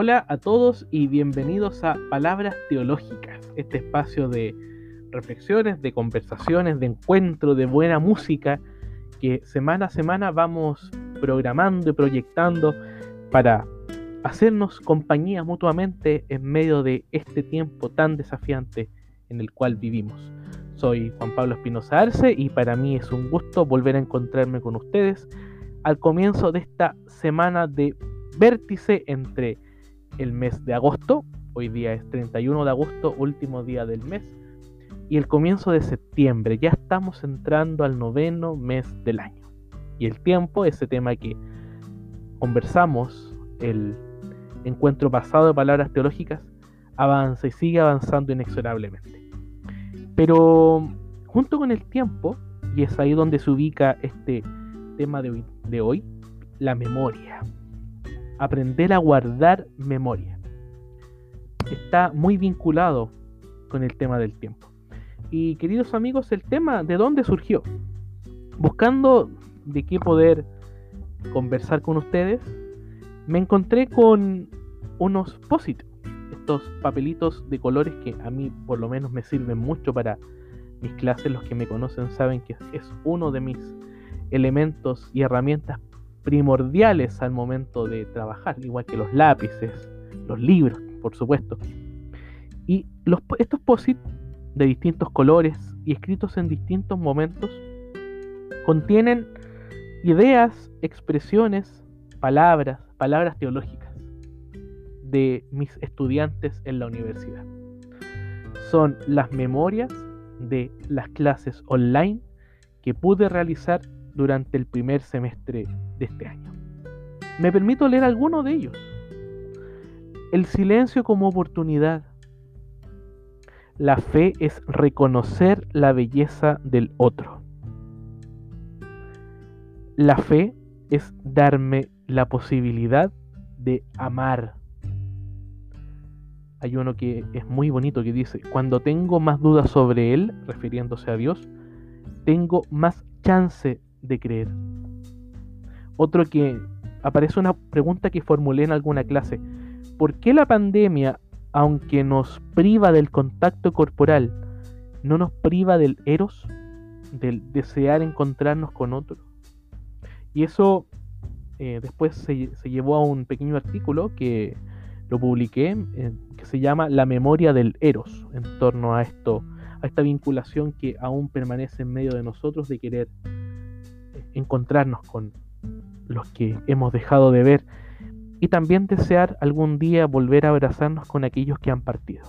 Hola a todos y bienvenidos a Palabras Teológicas, este espacio de reflexiones, de conversaciones, de encuentro, de buena música que semana a semana vamos programando y proyectando para hacernos compañía mutuamente en medio de este tiempo tan desafiante en el cual vivimos. Soy Juan Pablo Espinosa Arce y para mí es un gusto volver a encontrarme con ustedes al comienzo de esta semana de vértice entre el mes de agosto, hoy día es 31 de agosto, último día del mes, y el comienzo de septiembre. Ya estamos entrando al noveno mes del año. Y el tiempo, ese tema que conversamos el encuentro pasado de palabras teológicas, avanza y sigue avanzando inexorablemente. Pero junto con el tiempo, y es ahí donde se ubica este tema de hoy, de hoy la memoria. Aprender a guardar memoria. Está muy vinculado con el tema del tiempo. Y queridos amigos, el tema de dónde surgió. Buscando de qué poder conversar con ustedes, me encontré con unos posit, estos papelitos de colores que a mí por lo menos me sirven mucho para mis clases. Los que me conocen saben que es uno de mis elementos y herramientas primordiales al momento de trabajar, igual que los lápices, los libros, por supuesto. Y los, estos posit de distintos colores y escritos en distintos momentos contienen ideas, expresiones, palabras, palabras teológicas de mis estudiantes en la universidad. Son las memorias de las clases online que pude realizar durante el primer semestre de este año. Me permito leer algunos de ellos. El silencio como oportunidad la fe es reconocer la belleza del otro. La fe es darme la posibilidad de amar. Hay uno que es muy bonito que dice, cuando tengo más dudas sobre Él, refiriéndose a Dios, tengo más chance de creer. Otro que aparece una pregunta que formulé en alguna clase. ¿Por qué la pandemia aunque nos priva del contacto corporal, no nos priva del eros, del desear encontrarnos con otro. Y eso eh, después se, llevó a un pequeño artículo que lo publiqué, eh, que se llama La memoria del eros, en torno a esto, a esta vinculación que aún permanece en medio de nosotros de querer encontrarnos con los que hemos dejado de ver y también desear algún día volver a abrazarnos con aquellos que han partido.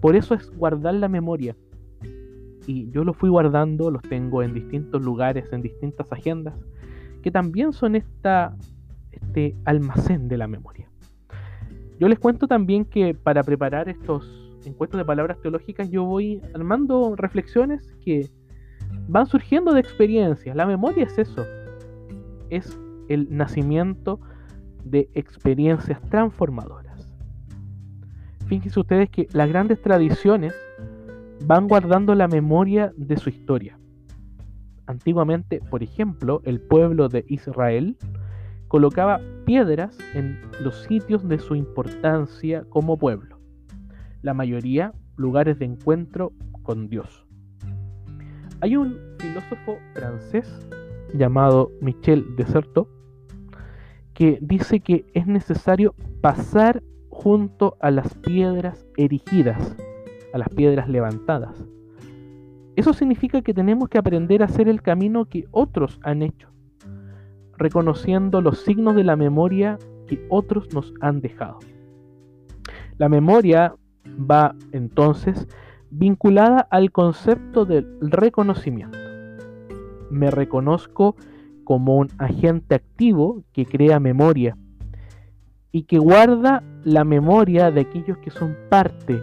Por eso es guardar la memoria. Y yo lo fui guardando, los tengo en distintos lugares, en distintas agendas, que también son esta, este almacén de la memoria. Yo les cuento también que para preparar estos encuentros de palabras teológicas yo voy armando reflexiones que van surgiendo de experiencias. La memoria es eso, es el nacimiento de experiencias transformadoras. Fíjense ustedes que las grandes tradiciones van guardando la memoria de su historia. Antiguamente, por ejemplo, el pueblo de Israel colocaba piedras en los sitios de su importancia como pueblo. La mayoría lugares de encuentro con Dios. Hay un filósofo francés llamado Michel Desertot que dice que es necesario pasar junto a las piedras erigidas, a las piedras levantadas. Eso significa que tenemos que aprender a hacer el camino que otros han hecho, reconociendo los signos de la memoria que otros nos han dejado. La memoria va entonces vinculada al concepto del reconocimiento. Me reconozco como un agente activo que crea memoria y que guarda la memoria de aquellos que son parte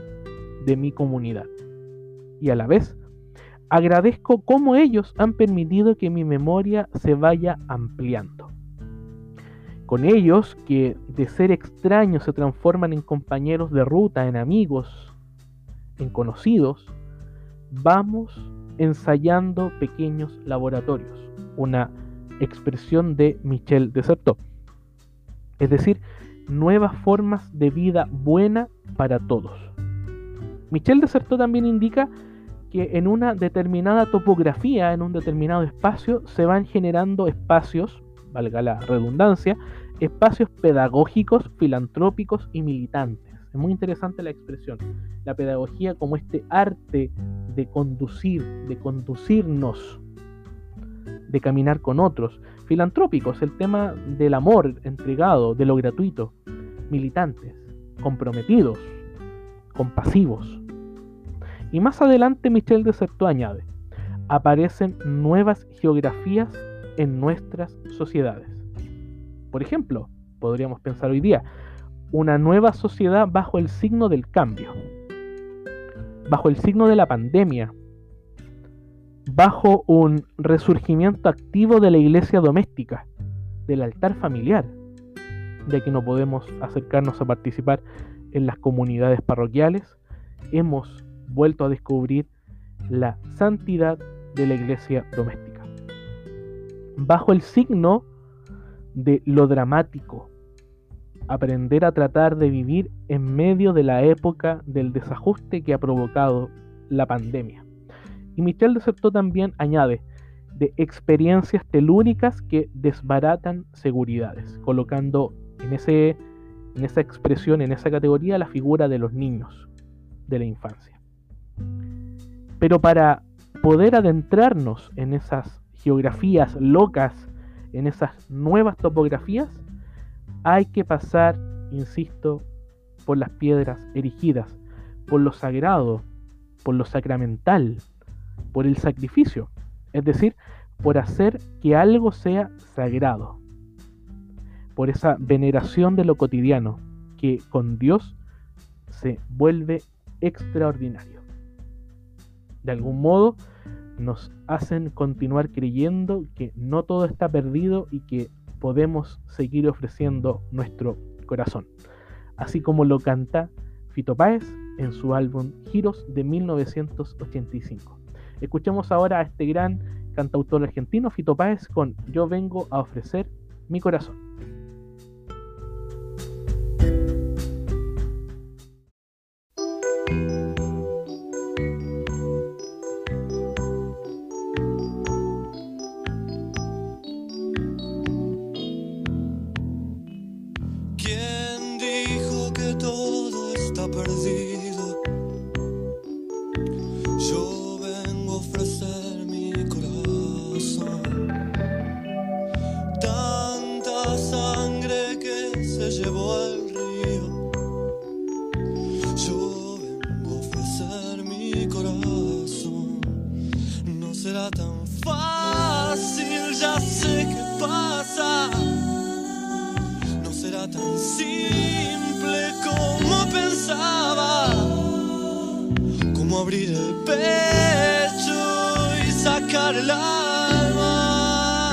de mi comunidad. Y a la vez, agradezco cómo ellos han permitido que mi memoria se vaya ampliando. Con ellos que de ser extraños se transforman en compañeros de ruta, en amigos, en conocidos, vamos ensayando pequeños laboratorios, una expresión de Michel Desertot. Es decir, nuevas formas de vida buena para todos. Michel Desertó también indica que en una determinada topografía, en un determinado espacio, se van generando espacios, valga la redundancia, espacios pedagógicos, filantrópicos y militantes. Es muy interesante la expresión. La pedagogía como este arte de conducir, de conducirnos, de caminar con otros. Filantrópicos, el tema del amor entregado, de lo gratuito. Militantes, comprometidos, compasivos. Y más adelante Michel Deserto añade, aparecen nuevas geografías en nuestras sociedades. Por ejemplo, podríamos pensar hoy día, una nueva sociedad bajo el signo del cambio, bajo el signo de la pandemia, bajo un resurgimiento activo de la iglesia doméstica, del altar familiar, de que no podemos acercarnos a participar en las comunidades parroquiales, hemos vuelto a descubrir la santidad de la iglesia doméstica. Bajo el signo de lo dramático, aprender a tratar de vivir en medio de la época del desajuste que ha provocado la pandemia. Y Michel Desertó también añade de experiencias telúricas que desbaratan seguridades, colocando en, ese, en esa expresión, en esa categoría, la figura de los niños de la infancia. Pero para poder adentrarnos en esas geografías locas en esas nuevas topografías, hay que pasar, insisto, por las piedras erigidas, por lo sagrado, por lo sacramental, por el sacrificio, es decir, por hacer que algo sea sagrado, por esa veneración de lo cotidiano que con Dios se vuelve extraordinario. De algún modo, nos hacen continuar creyendo que no todo está perdido y que podemos seguir ofreciendo nuestro corazón. Así como lo canta Fito Páez en su álbum Giros de 1985. Escuchemos ahora a este gran cantautor argentino, Fito Páez, con Yo vengo a ofrecer mi corazón. todo está perdido. Yo cortar el alma,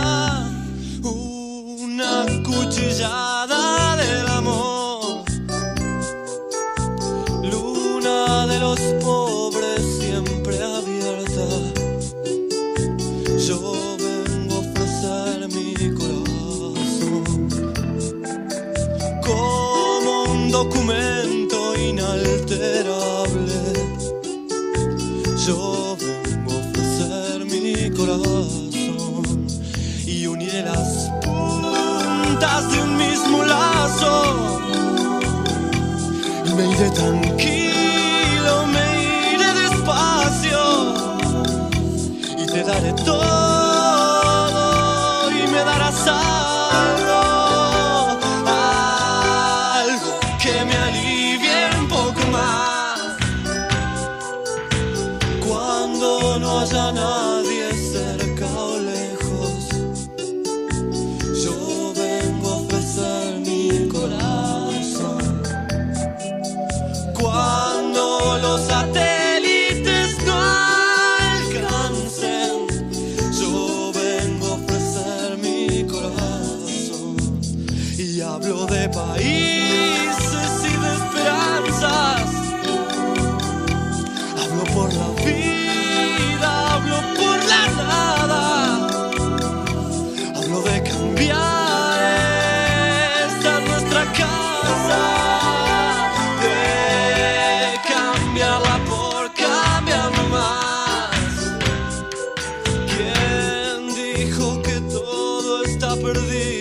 una. Por la vida, hablo por está perdido.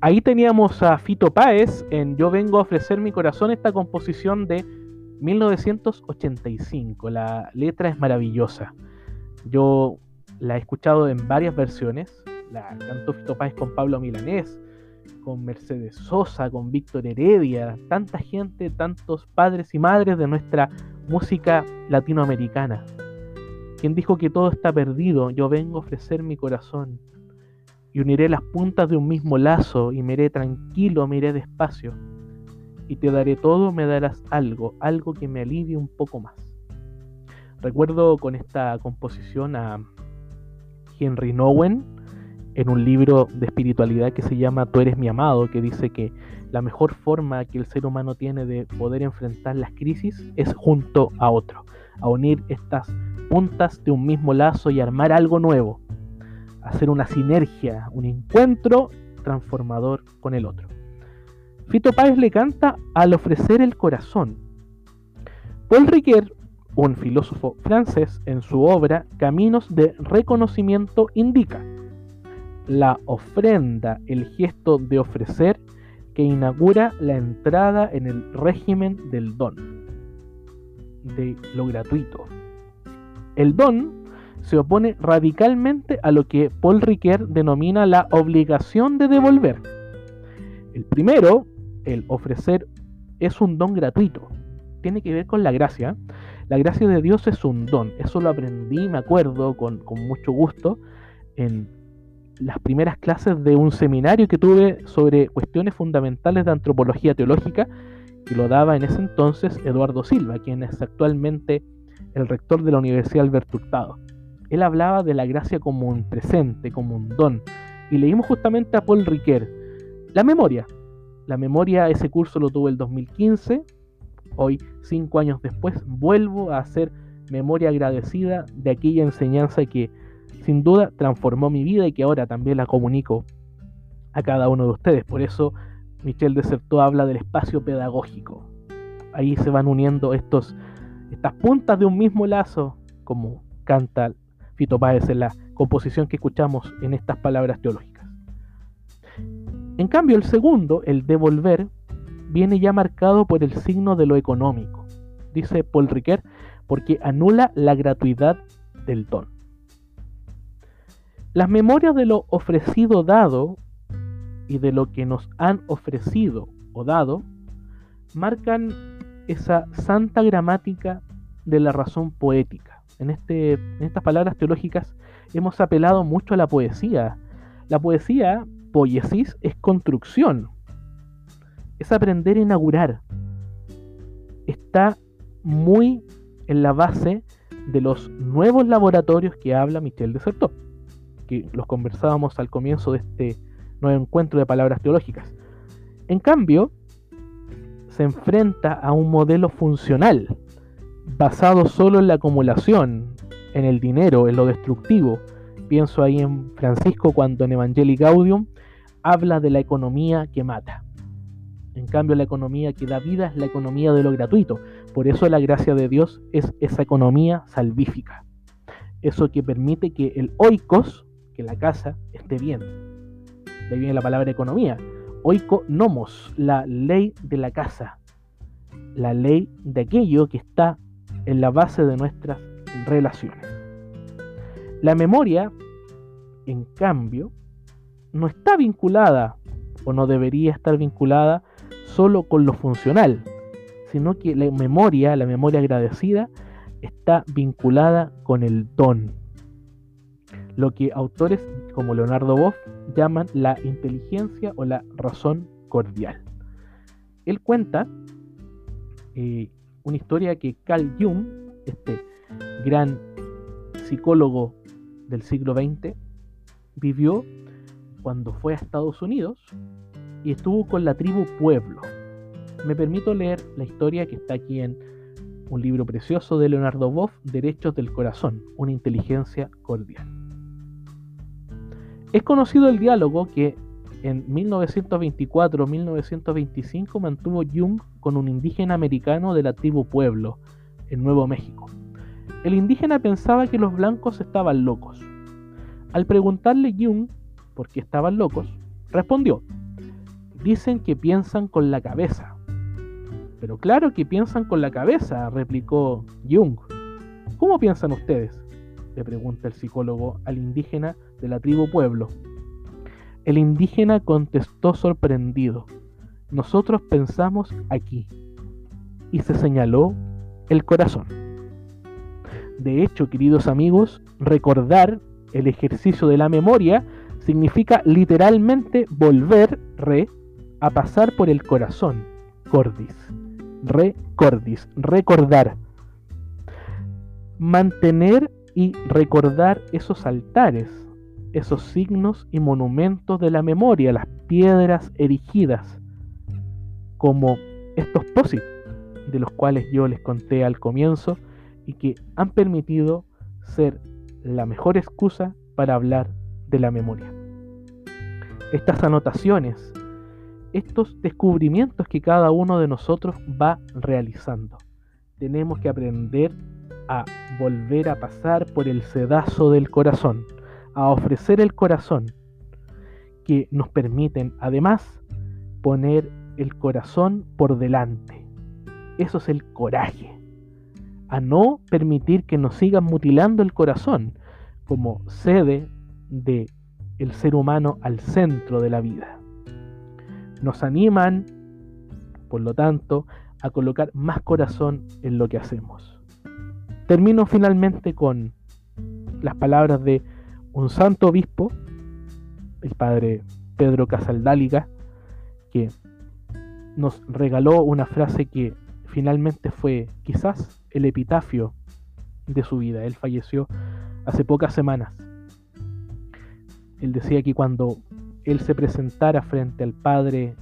Ahí teníamos a Fito Páez en Yo vengo a ofrecer mi corazón, esta composición de 1985. La letra es maravillosa. Yo la he escuchado en varias versiones. La cantó Fito Páez con Pablo Milanés, con Mercedes Sosa, con Víctor Heredia, tanta gente, tantos padres y madres de nuestra música latinoamericana. Quien dijo que todo está perdido, yo vengo a ofrecer mi corazón y uniré las puntas de un mismo lazo y me iré tranquilo, me iré despacio. Y te daré todo, me darás algo, algo que me alivie un poco más. Recuerdo con esta composición a Henry Nowen en un libro de espiritualidad que se llama Tú eres mi amado, que dice que la mejor forma que el ser humano tiene de poder enfrentar las crisis es junto a otro, a unir estas puntas de un mismo lazo y armar algo nuevo hacer una sinergia, un encuentro transformador con el otro. Fito Páez le canta al ofrecer el corazón. Paul Ricoeur, un filósofo francés, en su obra Caminos de Reconocimiento indica la ofrenda, el gesto de ofrecer que inaugura la entrada en el régimen del don, de lo gratuito. El don se opone radicalmente a lo que Paul Ricoeur denomina la obligación de devolver. El primero, el ofrecer, es un don gratuito. Tiene que ver con la gracia. La gracia de Dios es un don. Eso lo aprendí, me acuerdo, con, con mucho gusto, en las primeras clases de un seminario que tuve sobre cuestiones fundamentales de antropología teológica, que lo daba en ese entonces Eduardo Silva, quien es actualmente el rector de la Universidad Alberto Hurtado él hablaba de la gracia como un presente, como un don. Y leímos justamente a Paul Riquet, la memoria. La memoria, ese curso lo tuve el 2015. Hoy, cinco años después, vuelvo a hacer memoria agradecida de aquella enseñanza que sin duda transformó mi vida y que ahora también la comunico a cada uno de ustedes. Por eso Michel Desertó habla del espacio pedagógico. Ahí se van uniendo estos, estas puntas de un mismo lazo, como canta Fito Páez en la composición que escuchamos en estas palabras teológicas. En cambio, el segundo, el devolver, viene ya marcado por el signo de lo económico, dice Paul Riquet, porque anula la gratuidad del don. Las memorias de lo ofrecido dado y de lo que nos han ofrecido o dado marcan esa santa gramática de la razón poética en, este, en estas palabras teológicas hemos apelado mucho a la poesía. La poesía, poiesis, es construcción, es aprender a inaugurar. Está muy en la base de los nuevos laboratorios que habla Michel Desertot, que los conversábamos al comienzo de este nuevo encuentro de palabras teológicas. En cambio, se enfrenta a un modelo funcional, basado solo en la acumulación, en el dinero, en lo destructivo. Pienso ahí en Francisco cuando en Evangelii Gaudium habla de la economía que mata. En cambio, la economía que da vida es la economía de lo gratuito. Por eso la gracia de Dios es esa economía salvífica. Eso que permite que el oikos, que la casa, esté bien. De ahí viene la palabra economía. Oiko nomos, la ley de la casa. La ley de aquello que está en la base de nuestras relaciones. La memoria, en cambio, no está vinculada o no debería estar vinculada solo con lo funcional, sino que la memoria, la memoria agradecida, está vinculada con el don. Lo que autores como Leonardo Boff llaman la inteligencia o la razón cordial. Él cuenta eh, una historia que Carl Jung, este gran psicólogo del siglo XX, vivió cuando fue a Estados Unidos y estuvo con la tribu Pueblo. Me permito leer la historia que está aquí en un libro precioso de Leonardo Boff, Derechos del Corazón, una inteligencia cordial. Es conocido el diálogo que en 1924-1925 mantuvo Jung con un indígena americano de la tribu Pueblo, en Nuevo México. El indígena pensaba que los blancos estaban locos. Al preguntarle Jung por qué estaban locos, respondió, dicen que piensan con la cabeza. Pero claro que piensan con la cabeza, replicó Jung. ¿Cómo piensan ustedes? Le pregunta el psicólogo al indígena de la tribu Pueblo. El indígena contestó sorprendido, nosotros pensamos aquí, y se señaló el corazón. De hecho, queridos amigos, recordar el ejercicio de la memoria significa literalmente volver, re, a pasar por el corazón, cordis, recordis, recordar. Mantener y recordar esos altares, esos signos y monumentos de la memoria, las piedras erigidas, como estos posits de los cuales yo les conté al comienzo y que han permitido ser la mejor excusa para hablar de la memoria. Estas anotaciones, estos descubrimientos que cada uno de nosotros va realizando. Tenemos que aprender a volver a pasar por el sedazo del corazón, a ofrecer el corazón, que nos permiten además poner el corazón por delante. Eso es el coraje. A no permitir que nos sigan mutilando el corazón como sede de el ser humano al centro de la vida. Nos animan, por lo tanto, a colocar más corazón en lo que hacemos. Termino finalmente con las palabras de un santo obispo, el padre Pedro Casaldáliga, que nos regaló una frase que finalmente fue quizás el epitafio de su vida. Él falleció hace pocas semanas. Él decía que cuando él se presentara frente al Padre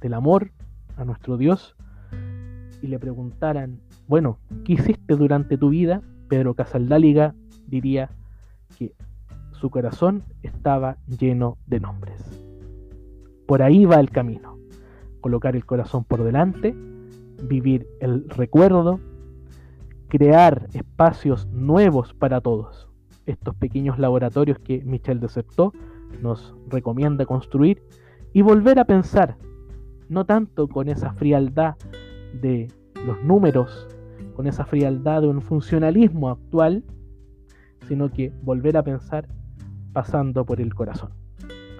del Amor, a nuestro Dios, y le preguntaran bueno, ¿qué hiciste durante tu vida? Pedro Casaldáliga diría que su corazón estaba lleno de nombres. Por ahí va el camino. Colocar el corazón por delante, vivir el recuerdo, crear espacios nuevos para todos. Estos pequeños laboratorios que Michel Deceptó nos recomienda construir y volver a pensar, no tanto con esa frialdad de los números con esa frialdad de un funcionalismo actual, sino que volver a pensar pasando por el corazón.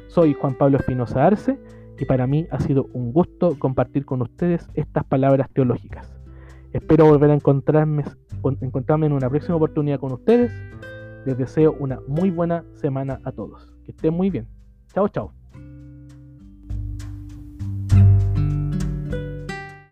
Soy Juan Pablo Espinosa Arce y para mí ha sido un gusto compartir con ustedes estas palabras teológicas. Espero volver a encontrarme, encontrarme en una próxima oportunidad con ustedes. Les deseo una muy buena semana a todos. Que estén muy bien. Chao, chao.